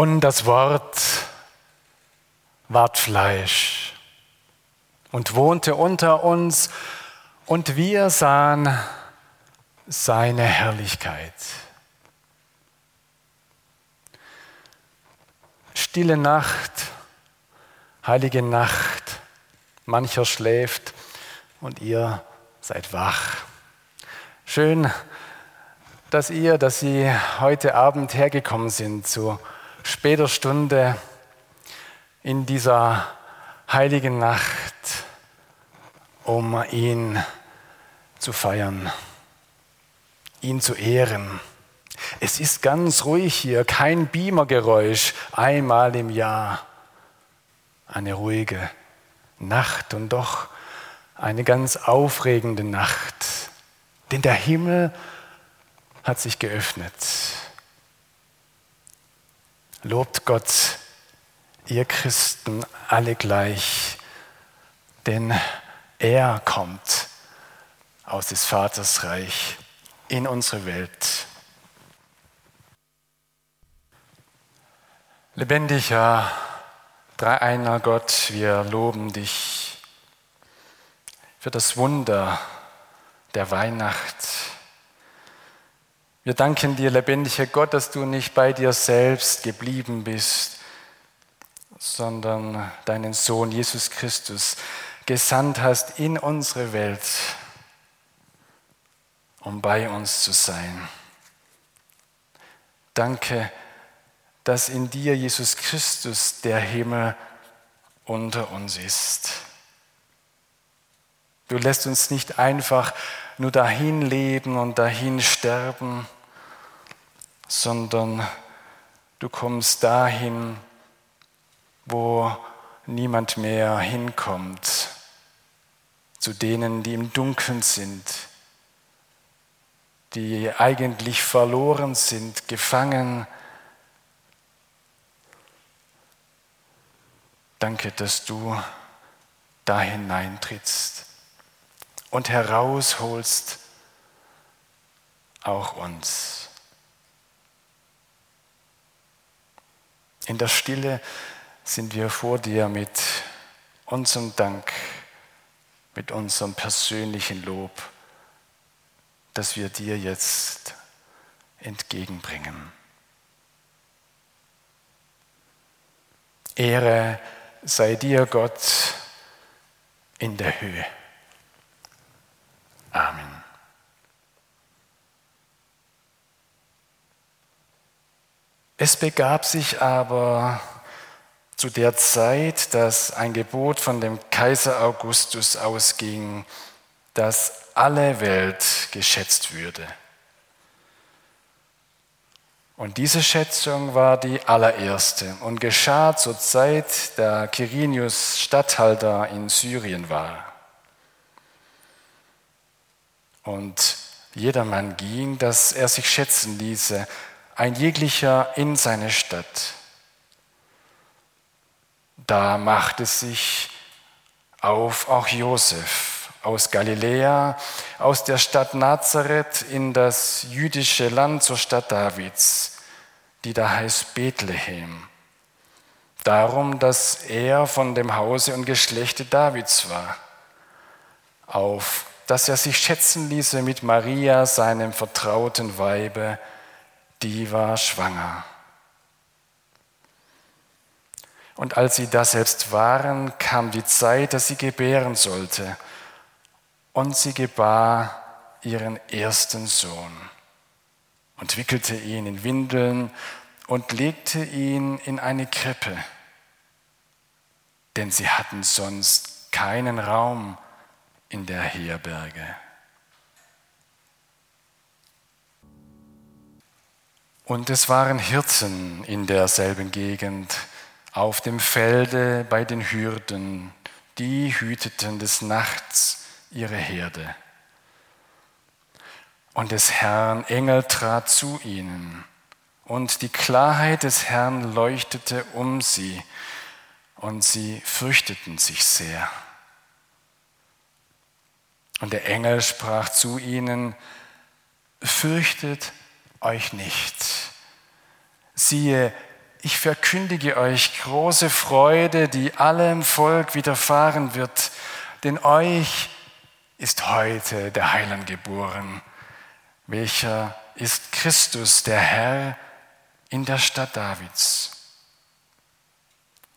Und das Wort ward Fleisch und wohnte unter uns, und wir sahen seine Herrlichkeit. Stille Nacht, heilige Nacht, mancher schläft und ihr seid wach. Schön, dass ihr, dass Sie heute Abend hergekommen sind zu später Stunde in dieser heiligen Nacht, um ihn zu feiern, ihn zu ehren. Es ist ganz ruhig hier, kein Beamergeräusch, einmal im Jahr. Eine ruhige Nacht und doch eine ganz aufregende Nacht, denn der Himmel hat sich geöffnet. Lobt Gott, ihr Christen alle gleich, denn er kommt aus des Vaters Reich in unsere Welt. Lebendiger, dreieiner Gott, wir loben dich für das Wunder der Weihnacht wir danken dir, lebendiger Gott, dass du nicht bei dir selbst geblieben bist, sondern deinen Sohn Jesus Christus gesandt hast in unsere Welt, um bei uns zu sein. Danke, dass in dir, Jesus Christus, der Himmel unter uns ist. Du lässt uns nicht einfach nur dahin leben und dahin sterben, sondern du kommst dahin, wo niemand mehr hinkommt, zu denen, die im Dunkeln sind, die eigentlich verloren sind, gefangen. Danke, dass du da hineintrittst und herausholst auch uns. In der Stille sind wir vor dir mit unserem Dank, mit unserem persönlichen Lob, das wir dir jetzt entgegenbringen. Ehre sei dir, Gott, in der Höhe. Amen. Es begab sich aber zu der Zeit, dass ein Gebot von dem Kaiser Augustus ausging, dass alle Welt geschätzt würde. Und diese Schätzung war die allererste und geschah zur Zeit, da Quirinius Statthalter in Syrien war. Und jedermann ging, dass er sich schätzen ließe, ein jeglicher in seine Stadt. Da machte sich auf auch Josef aus Galiläa, aus der Stadt Nazareth in das jüdische Land zur Stadt Davids, die da heißt Bethlehem. Darum, dass er von dem Hause und Geschlechte Davids war, auf dass er sich schätzen ließe mit Maria, seinem vertrauten Weibe, die war schwanger. Und als sie da selbst waren, kam die Zeit, dass sie gebären sollte. Und sie gebar ihren ersten Sohn und wickelte ihn in Windeln und legte ihn in eine Krippe, denn sie hatten sonst keinen Raum in der Herberge. Und es waren Hirten in derselben Gegend, auf dem Felde bei den Hürden, die hüteten des Nachts ihre Herde. Und des Herrn Engel trat zu ihnen, und die Klarheit des Herrn leuchtete um sie, und sie fürchteten sich sehr. Und der Engel sprach zu ihnen, fürchtet euch nicht. Siehe, ich verkündige euch große Freude, die allem Volk widerfahren wird, denn euch ist heute der Heiland geboren, welcher ist Christus, der Herr, in der Stadt Davids.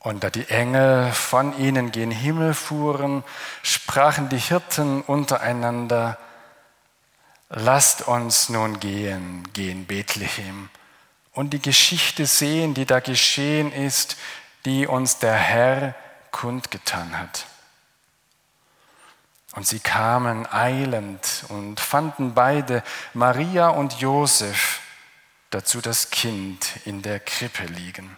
Und da die Engel von ihnen gen Himmel fuhren, sprachen die Hirten untereinander, Lasst uns nun gehen, gehen Bethlehem und die Geschichte sehen, die da geschehen ist, die uns der Herr kundgetan hat. Und sie kamen eilend und fanden beide, Maria und Josef, dazu das Kind in der Krippe liegen.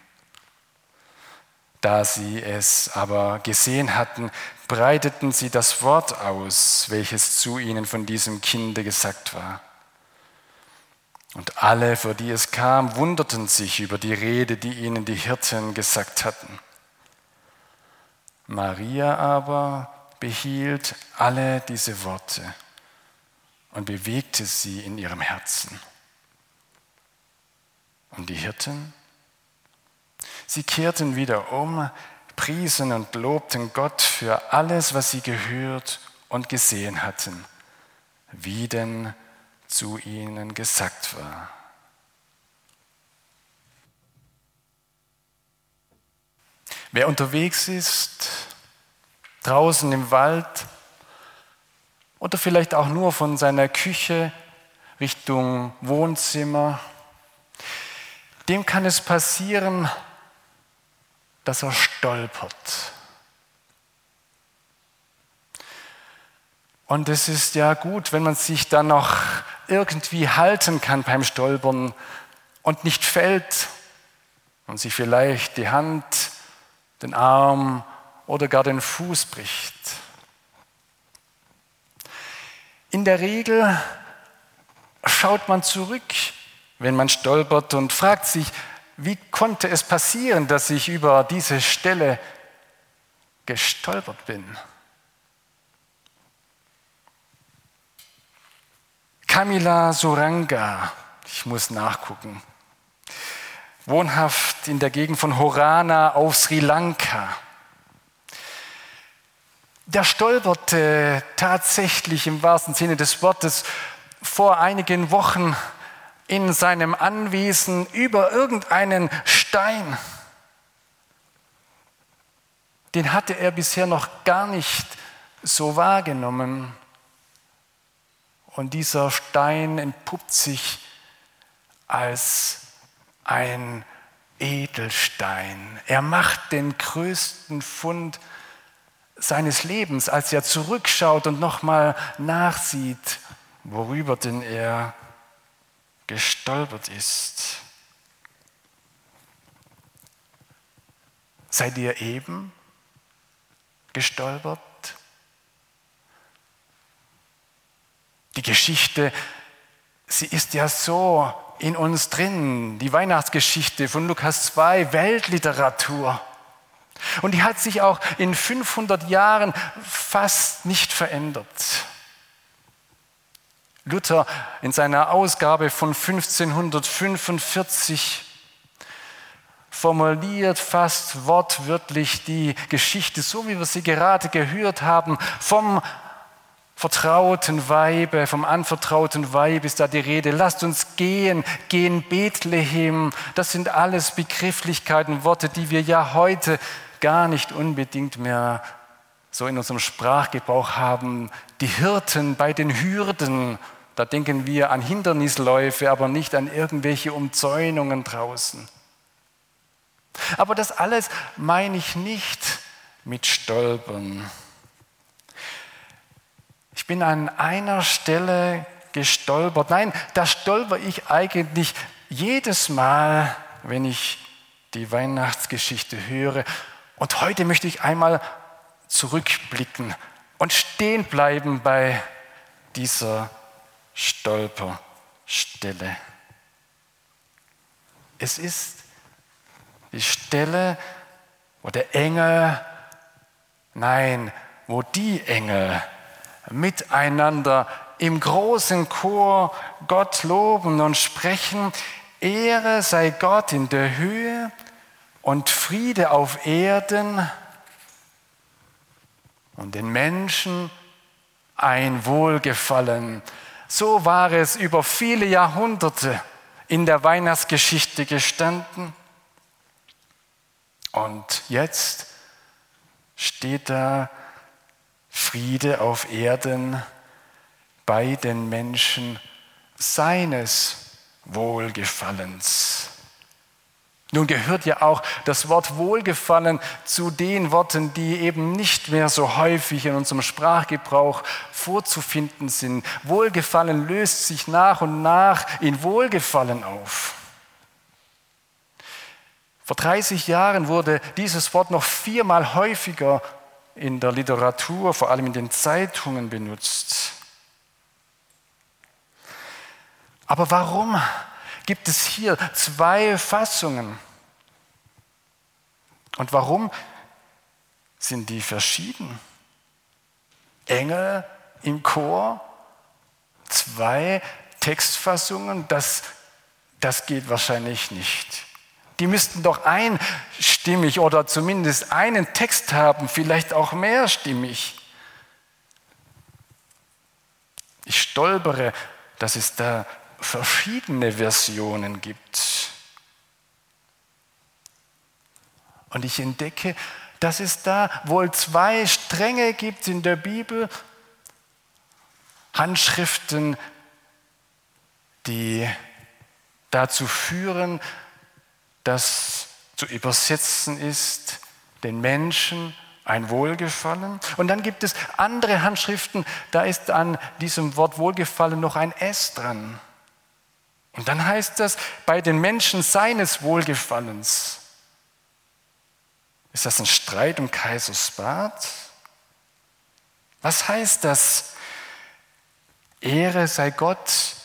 Da sie es aber gesehen hatten, breiteten sie das Wort aus, welches zu ihnen von diesem Kinde gesagt war. Und alle, vor die es kam, wunderten sich über die Rede, die ihnen die Hirten gesagt hatten. Maria aber behielt alle diese Worte und bewegte sie in ihrem Herzen. Und die Hirten Sie kehrten wieder um, priesen und lobten Gott für alles, was sie gehört und gesehen hatten, wie denn zu ihnen gesagt war. Wer unterwegs ist, draußen im Wald oder vielleicht auch nur von seiner Küche Richtung Wohnzimmer, dem kann es passieren, dass er stolpert. Und es ist ja gut, wenn man sich dann noch irgendwie halten kann beim Stolpern und nicht fällt und sich vielleicht die Hand, den Arm oder gar den Fuß bricht. In der Regel schaut man zurück, wenn man stolpert und fragt sich, wie konnte es passieren, dass ich über diese Stelle gestolpert bin? Kamila Suranga, ich muss nachgucken, wohnhaft in der Gegend von Horana auf Sri Lanka. Der stolperte tatsächlich im wahrsten Sinne des Wortes vor einigen Wochen in seinem Anwesen über irgendeinen Stein. Den hatte er bisher noch gar nicht so wahrgenommen. Und dieser Stein entpuppt sich als ein Edelstein. Er macht den größten Fund seines Lebens, als er zurückschaut und nochmal nachsieht, worüber denn er gestolpert ist. Seid ihr eben gestolpert? Die Geschichte, sie ist ja so in uns drin, die Weihnachtsgeschichte von Lukas 2, Weltliteratur. Und die hat sich auch in 500 Jahren fast nicht verändert. Luther in seiner Ausgabe von 1545 formuliert fast wortwörtlich die Geschichte, so wie wir sie gerade gehört haben, vom vertrauten Weibe, vom anvertrauten Weib ist da die Rede. Lasst uns gehen, gehen Bethlehem. Das sind alles Begrifflichkeiten, Worte, die wir ja heute gar nicht unbedingt mehr so in unserem Sprachgebrauch haben. Die Hirten bei den Hürden, da denken wir an Hindernisläufe, aber nicht an irgendwelche Umzäunungen draußen. Aber das alles meine ich nicht mit Stolpern. Ich bin an einer Stelle gestolpert. Nein, da stolper ich eigentlich jedes Mal, wenn ich die Weihnachtsgeschichte höre. Und heute möchte ich einmal zurückblicken und stehen bleiben bei dieser Stolperstelle. Es ist die Stelle, wo der Engel, nein, wo die Engel miteinander im großen Chor Gott loben und sprechen, Ehre sei Gott in der Höhe und Friede auf Erden und den Menschen ein Wohlgefallen. So war es über viele Jahrhunderte in der Weihnachtsgeschichte gestanden. Und jetzt steht da Friede auf Erden bei den Menschen seines Wohlgefallens. Nun gehört ja auch das Wort Wohlgefallen zu den Worten, die eben nicht mehr so häufig in unserem Sprachgebrauch vorzufinden sind. Wohlgefallen löst sich nach und nach in Wohlgefallen auf. Vor 30 Jahren wurde dieses Wort noch viermal häufiger in der Literatur, vor allem in den Zeitungen benutzt. Aber warum gibt es hier zwei Fassungen? Und warum sind die verschieden? Engel im Chor, zwei Textfassungen, das, das geht wahrscheinlich nicht. Die müssten doch einstimmig oder zumindest einen Text haben, vielleicht auch mehrstimmig. Ich stolpere, dass es da verschiedene Versionen gibt. Und ich entdecke, dass es da wohl zwei Stränge gibt in der Bibel, Handschriften, die dazu führen, dass zu übersetzen ist, den Menschen ein Wohlgefallen. Und dann gibt es andere Handschriften, da ist an diesem Wort Wohlgefallen noch ein S dran. Und dann heißt das, bei den Menschen seines Wohlgefallens. Ist das ein Streit um Kaisersbad? Was heißt das? Ehre sei Gott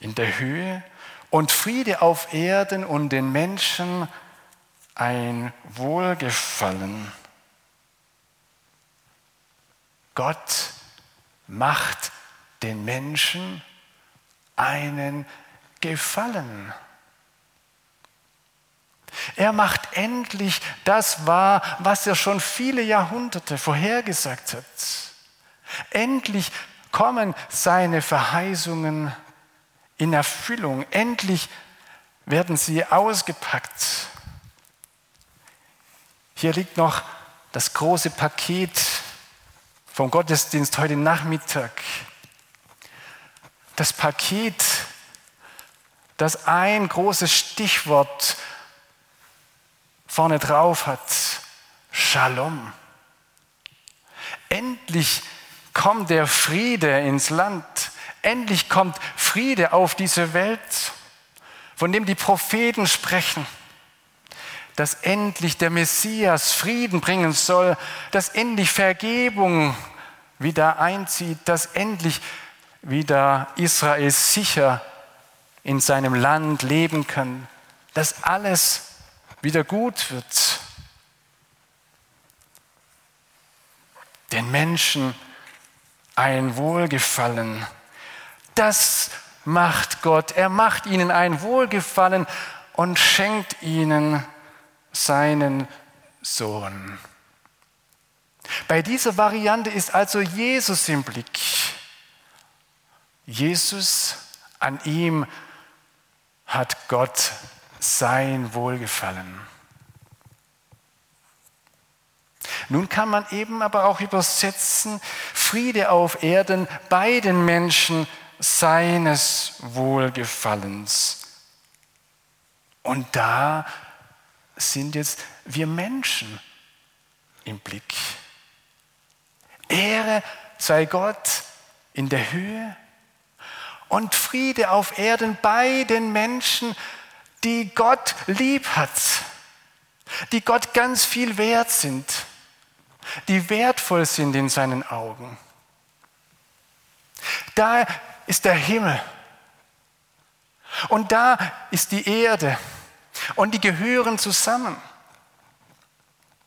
in der Höhe und Friede auf Erden und den Menschen ein Wohlgefallen. Gott macht den Menschen einen Gefallen. Er macht endlich das wahr, was er schon viele Jahrhunderte vorhergesagt hat. Endlich kommen seine Verheißungen in Erfüllung. Endlich werden sie ausgepackt. Hier liegt noch das große Paket vom Gottesdienst heute Nachmittag. Das Paket, das ein großes Stichwort vorne drauf hat. Shalom. Endlich kommt der Friede ins Land. Endlich kommt Friede auf diese Welt, von dem die Propheten sprechen, dass endlich der Messias Frieden bringen soll, dass endlich Vergebung wieder einzieht, dass endlich wieder Israel sicher in seinem Land leben kann, dass alles wieder gut wird. Den Menschen ein Wohlgefallen das macht Gott. Er macht ihnen ein Wohlgefallen und schenkt ihnen seinen Sohn. Bei dieser Variante ist also Jesus im Blick. Jesus, an ihm hat Gott sein Wohlgefallen. Nun kann man eben aber auch übersetzen, Friede auf Erden bei den Menschen seines Wohlgefallens. Und da sind jetzt wir Menschen im Blick. Ehre sei Gott in der Höhe und Friede auf Erden bei den Menschen, die Gott lieb hat, die Gott ganz viel wert sind, die wertvoll sind in seinen Augen. Da ist der Himmel und da ist die Erde und die gehören zusammen.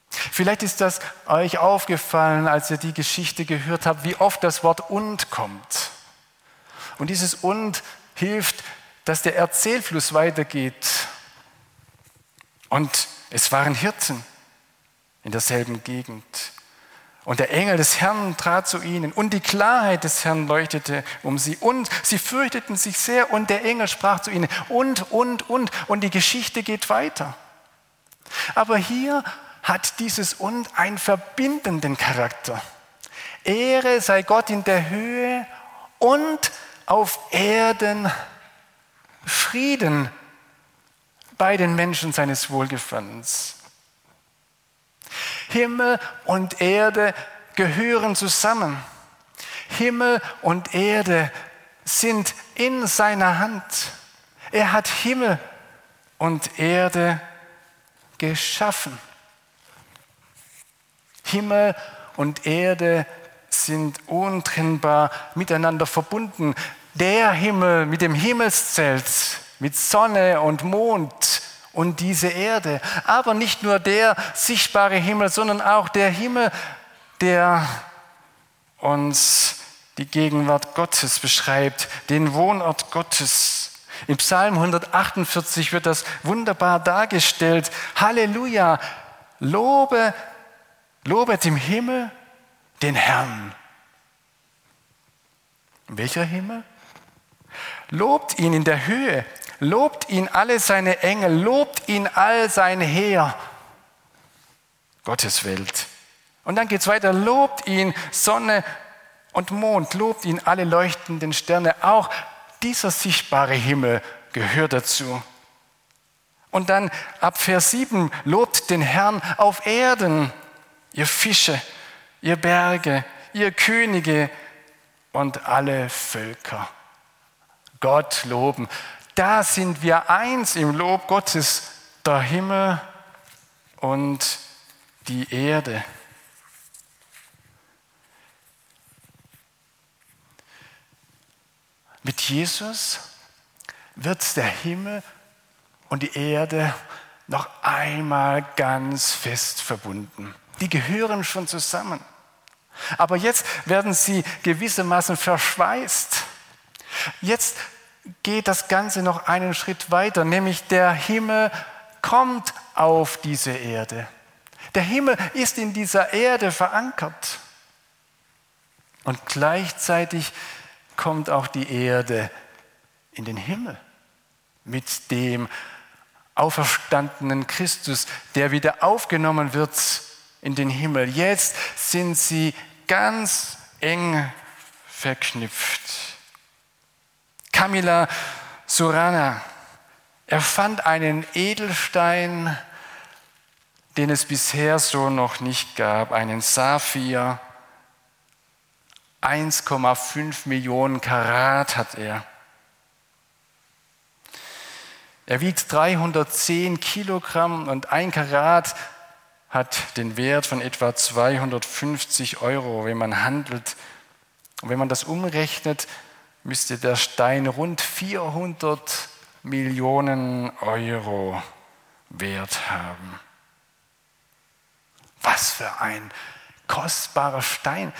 Vielleicht ist das euch aufgefallen, als ihr die Geschichte gehört habt, wie oft das Wort und kommt. Und dieses und hilft, dass der Erzählfluss weitergeht. Und es waren Hirten in derselben Gegend. Und der Engel des Herrn trat zu ihnen und die Klarheit des Herrn leuchtete um sie und sie fürchteten sich sehr und der Engel sprach zu ihnen und, und, und und die Geschichte geht weiter. Aber hier hat dieses und einen verbindenden Charakter. Ehre sei Gott in der Höhe und auf Erden Frieden bei den Menschen seines Wohlgefallens. Himmel und Erde gehören zusammen. Himmel und Erde sind in seiner Hand. Er hat Himmel und Erde geschaffen. Himmel und Erde sind untrennbar miteinander verbunden. Der Himmel mit dem Himmelszelt, mit Sonne und Mond und diese Erde. Aber nicht nur der sichtbare Himmel, sondern auch der Himmel, der uns die Gegenwart Gottes beschreibt, den Wohnort Gottes. Im Psalm 148 wird das wunderbar dargestellt. Halleluja, lobe, lobet im Himmel den Herrn. Welcher Himmel? Lobt ihn in der Höhe, Lobt ihn alle seine Engel, lobt ihn all sein Heer. Gottes Welt. Und dann geht es weiter, lobt ihn Sonne und Mond, lobt ihn alle leuchtenden Sterne. Auch dieser sichtbare Himmel gehört dazu. Und dann ab Vers 7, lobt den Herrn auf Erden, ihr Fische, ihr Berge, ihr Könige und alle Völker. Gott loben da sind wir eins im Lob Gottes, der Himmel und die Erde. Mit Jesus wird der Himmel und die Erde noch einmal ganz fest verbunden. Die gehören schon zusammen. Aber jetzt werden sie gewissermaßen verschweißt. Jetzt geht das Ganze noch einen Schritt weiter, nämlich der Himmel kommt auf diese Erde. Der Himmel ist in dieser Erde verankert. Und gleichzeitig kommt auch die Erde in den Himmel mit dem auferstandenen Christus, der wieder aufgenommen wird in den Himmel. Jetzt sind sie ganz eng verknüpft. Camilla Surana erfand einen Edelstein, den es bisher so noch nicht gab, einen Saphir. 1,5 Millionen Karat hat er. Er wiegt 310 Kilogramm und ein Karat hat den Wert von etwa 250 Euro, wenn man handelt. Und wenn man das umrechnet, müsste der Stein rund 400 Millionen Euro wert haben. Was für ein kostbarer Stein.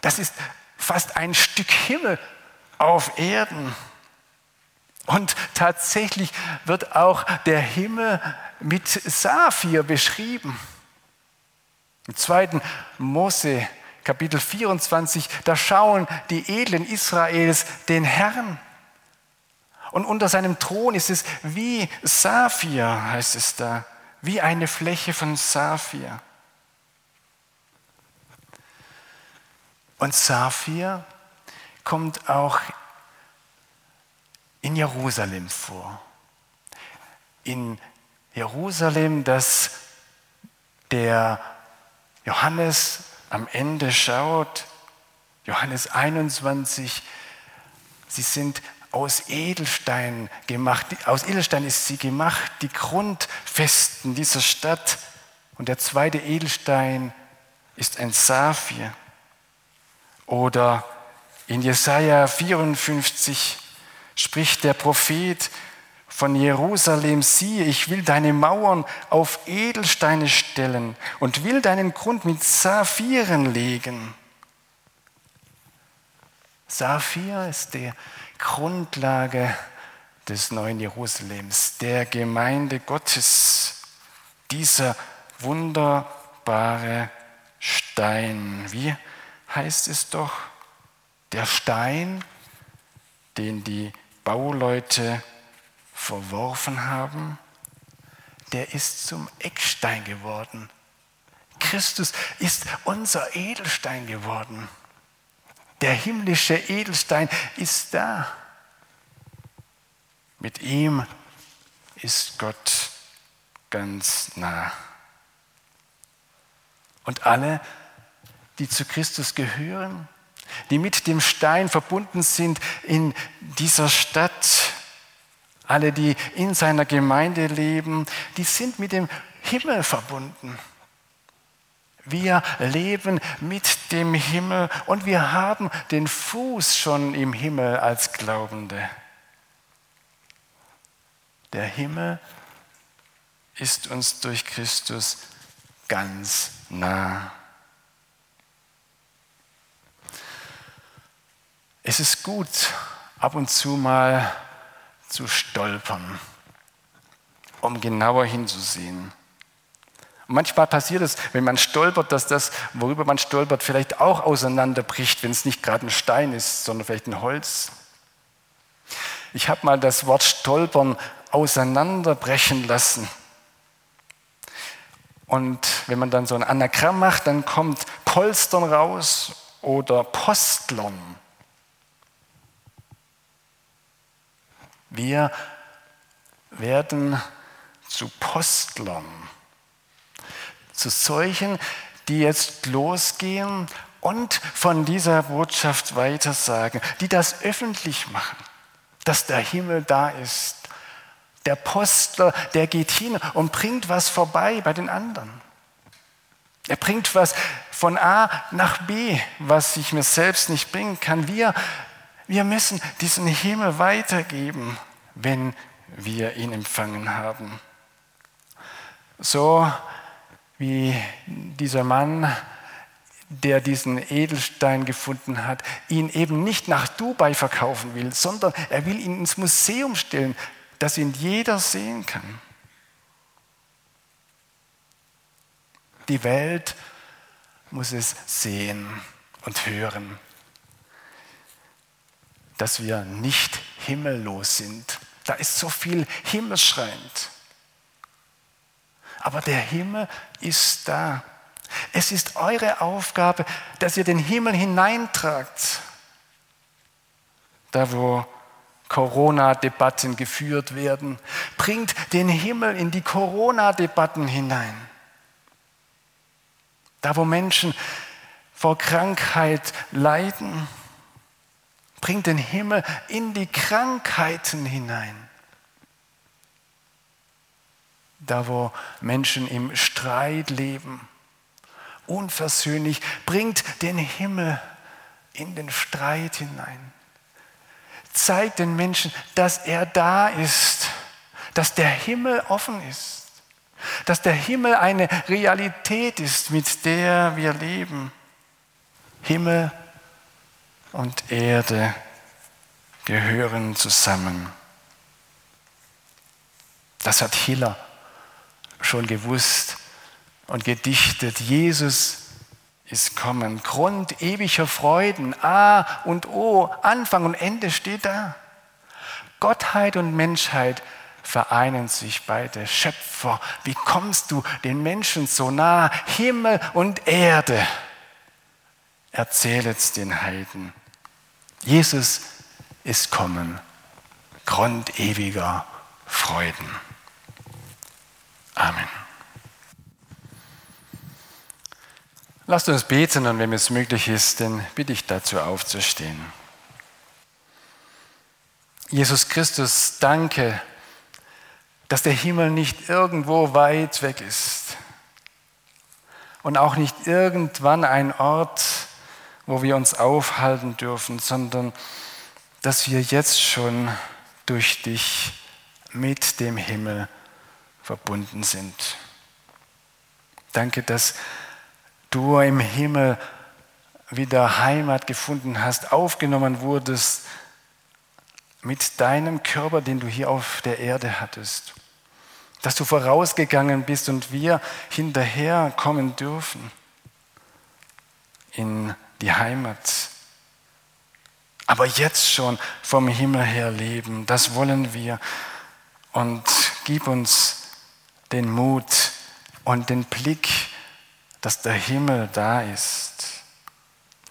Das ist fast ein Stück Himmel auf Erden. Und tatsächlich wird auch der Himmel mit Saphir beschrieben. Im zweiten Mose Kapitel 24, da schauen die Edlen Israels den Herrn. Und unter seinem Thron ist es wie Saphir, heißt es da, wie eine Fläche von Saphir. Und Saphir kommt auch in Jerusalem vor. In Jerusalem, das der Johannes am Ende schaut, Johannes 21, sie sind aus Edelstein gemacht. Aus Edelstein ist sie gemacht, die Grundfesten dieser Stadt. Und der zweite Edelstein ist ein Saphir. Oder in Jesaja 54 spricht der Prophet von Jerusalem, siehe, ich will deine Mauern auf Edelsteine stellen und will deinen Grund mit Saphiren legen. Saphir ist der Grundlage des neuen Jerusalems, der Gemeinde Gottes, dieser wunderbare Stein. Wie heißt es doch? Der Stein, den die Bauleute verworfen haben, der ist zum Eckstein geworden. Christus ist unser Edelstein geworden. Der himmlische Edelstein ist da. Mit ihm ist Gott ganz nah. Und alle, die zu Christus gehören, die mit dem Stein verbunden sind in dieser Stadt, alle, die in seiner Gemeinde leben, die sind mit dem Himmel verbunden. Wir leben mit dem Himmel und wir haben den Fuß schon im Himmel als Glaubende. Der Himmel ist uns durch Christus ganz nah. Es ist gut, ab und zu mal zu stolpern, um genauer hinzusehen. Und manchmal passiert es, wenn man stolpert, dass das, worüber man stolpert, vielleicht auch auseinanderbricht, wenn es nicht gerade ein Stein ist, sondern vielleicht ein Holz. Ich habe mal das Wort stolpern auseinanderbrechen lassen. Und wenn man dann so ein Anagramm macht, dann kommt Polstern raus oder Postlern. Wir werden zu Postlern zu solchen, die jetzt losgehen und von dieser Botschaft weitersagen, die das öffentlich machen, dass der Himmel da ist. Der Postler, der geht hin und bringt was vorbei bei den anderen. Er bringt was von A nach B, was ich mir selbst nicht bringen kann. Wir, wir müssen diesen Himmel weitergeben, wenn wir ihn empfangen haben. So wie dieser Mann, der diesen Edelstein gefunden hat, ihn eben nicht nach Dubai verkaufen will, sondern er will ihn ins Museum stellen, dass ihn jeder sehen kann. Die Welt muss es sehen und hören, dass wir nicht himmellos sind. Da ist so viel himmelschreiend. Aber der Himmel ist da. Es ist eure Aufgabe, dass ihr den Himmel hineintragt. Da, wo Corona-Debatten geführt werden, bringt den Himmel in die Corona-Debatten hinein. Da, wo Menschen vor Krankheit leiden, bringt den Himmel in die Krankheiten hinein da wo Menschen im Streit leben, unversöhnlich, bringt den Himmel in den Streit hinein. Zeigt den Menschen, dass er da ist, dass der Himmel offen ist, dass der Himmel eine Realität ist, mit der wir leben. Himmel und Erde gehören zusammen. Das hat Hiller schon gewusst und gedichtet. Jesus ist kommen. Grund ewiger Freuden. A und O, Anfang und Ende steht da. Gottheit und Menschheit vereinen sich beide. Schöpfer, wie kommst du den Menschen so nah? Himmel und Erde. Erzählet den Heiden. Jesus ist kommen. Grund ewiger Freuden. Amen. Lasst uns beten und wenn es möglich ist, dann bitte ich dazu aufzustehen. Jesus Christus, danke, dass der Himmel nicht irgendwo weit weg ist und auch nicht irgendwann ein Ort, wo wir uns aufhalten dürfen, sondern dass wir jetzt schon durch dich mit dem Himmel verbunden sind. Danke, dass du im Himmel wieder Heimat gefunden hast, aufgenommen wurdest mit deinem Körper, den du hier auf der Erde hattest. Dass du vorausgegangen bist und wir hinterher kommen dürfen in die Heimat. Aber jetzt schon vom Himmel her leben, das wollen wir. Und gib uns den Mut und den Blick dass der Himmel da ist.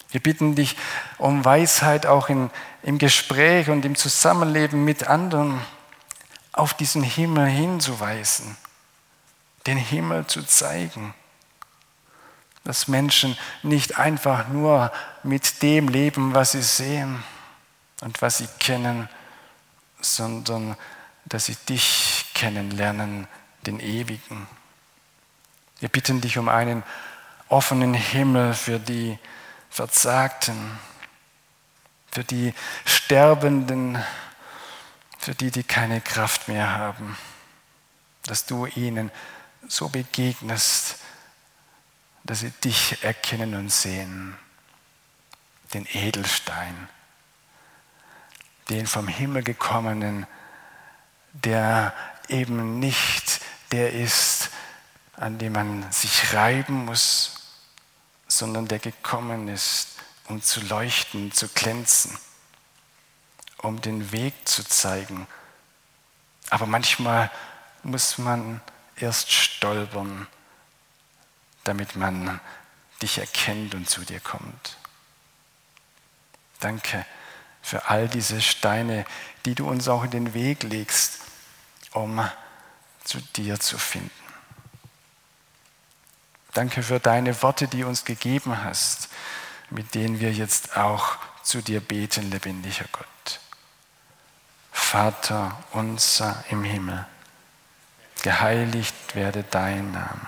Wir bitten dich um Weisheit auch in, im Gespräch und im Zusammenleben mit anderen, auf diesen Himmel hinzuweisen, den Himmel zu zeigen, dass Menschen nicht einfach nur mit dem leben, was sie sehen und was sie kennen, sondern dass sie dich kennenlernen, den Ewigen. Wir bitten dich um einen offenen Himmel für die Verzagten, für die Sterbenden, für die, die keine Kraft mehr haben, dass du ihnen so begegnest, dass sie dich erkennen und sehen, den Edelstein, den vom Himmel gekommenen, der eben nicht der ist, an dem man sich reiben muss, sondern der gekommen ist, um zu leuchten, zu glänzen, um den Weg zu zeigen. Aber manchmal muss man erst stolpern, damit man dich erkennt und zu dir kommt. Danke für all diese Steine, die du uns auch in den Weg legst, um zu dir zu finden. Danke für deine Worte, die du uns gegeben hast, mit denen wir jetzt auch zu dir beten, lebendiger Gott. Vater unser im Himmel, geheiligt werde dein Name,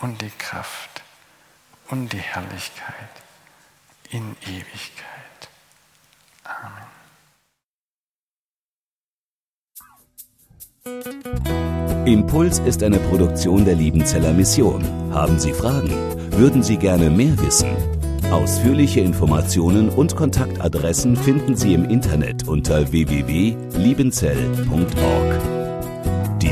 und die Kraft und die Herrlichkeit in Ewigkeit. Amen. Impuls ist eine Produktion der Liebenzeller Mission. Haben Sie Fragen? Würden Sie gerne mehr wissen? Ausführliche Informationen und Kontaktadressen finden Sie im Internet unter www.liebenzell.org.